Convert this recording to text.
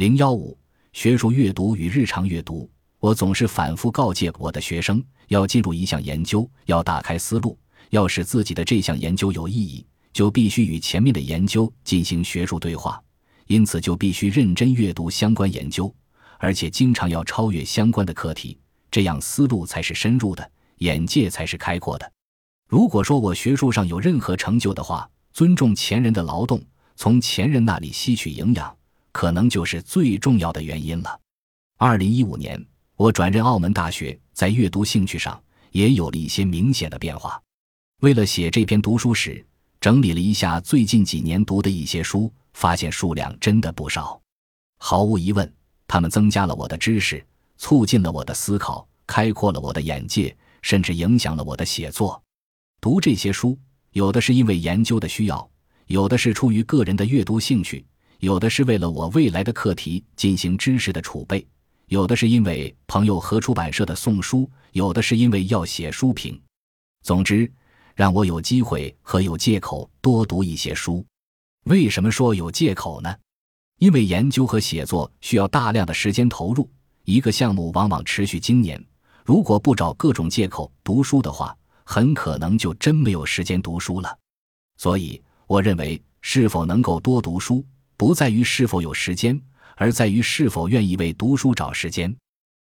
零幺五，学术阅读与日常阅读。我总是反复告诫我的学生，要进入一项研究，要打开思路，要使自己的这项研究有意义，就必须与前面的研究进行学术对话。因此，就必须认真阅读相关研究，而且经常要超越相关的课题，这样思路才是深入的，眼界才是开阔的。如果说我学术上有任何成就的话，尊重前人的劳动，从前人那里吸取营养，可能就是最重要的原因了。二零一五年，我转任澳门大学，在阅读兴趣上也有了一些明显的变化。为了写这篇读书史，整理了一下最近几年读的一些书。发现数量真的不少，毫无疑问，他们增加了我的知识，促进了我的思考，开阔了我的眼界，甚至影响了我的写作。读这些书，有的是因为研究的需要，有的是出于个人的阅读兴趣，有的是为了我未来的课题进行知识的储备，有的是因为朋友和出版社的送书，有的是因为要写书评。总之，让我有机会和有借口多读一些书。为什么说有借口呢？因为研究和写作需要大量的时间投入，一个项目往往持续经年。如果不找各种借口读书的话，很可能就真没有时间读书了。所以，我认为是否能够多读书，不在于是否有时间，而在于是否愿意为读书找时间。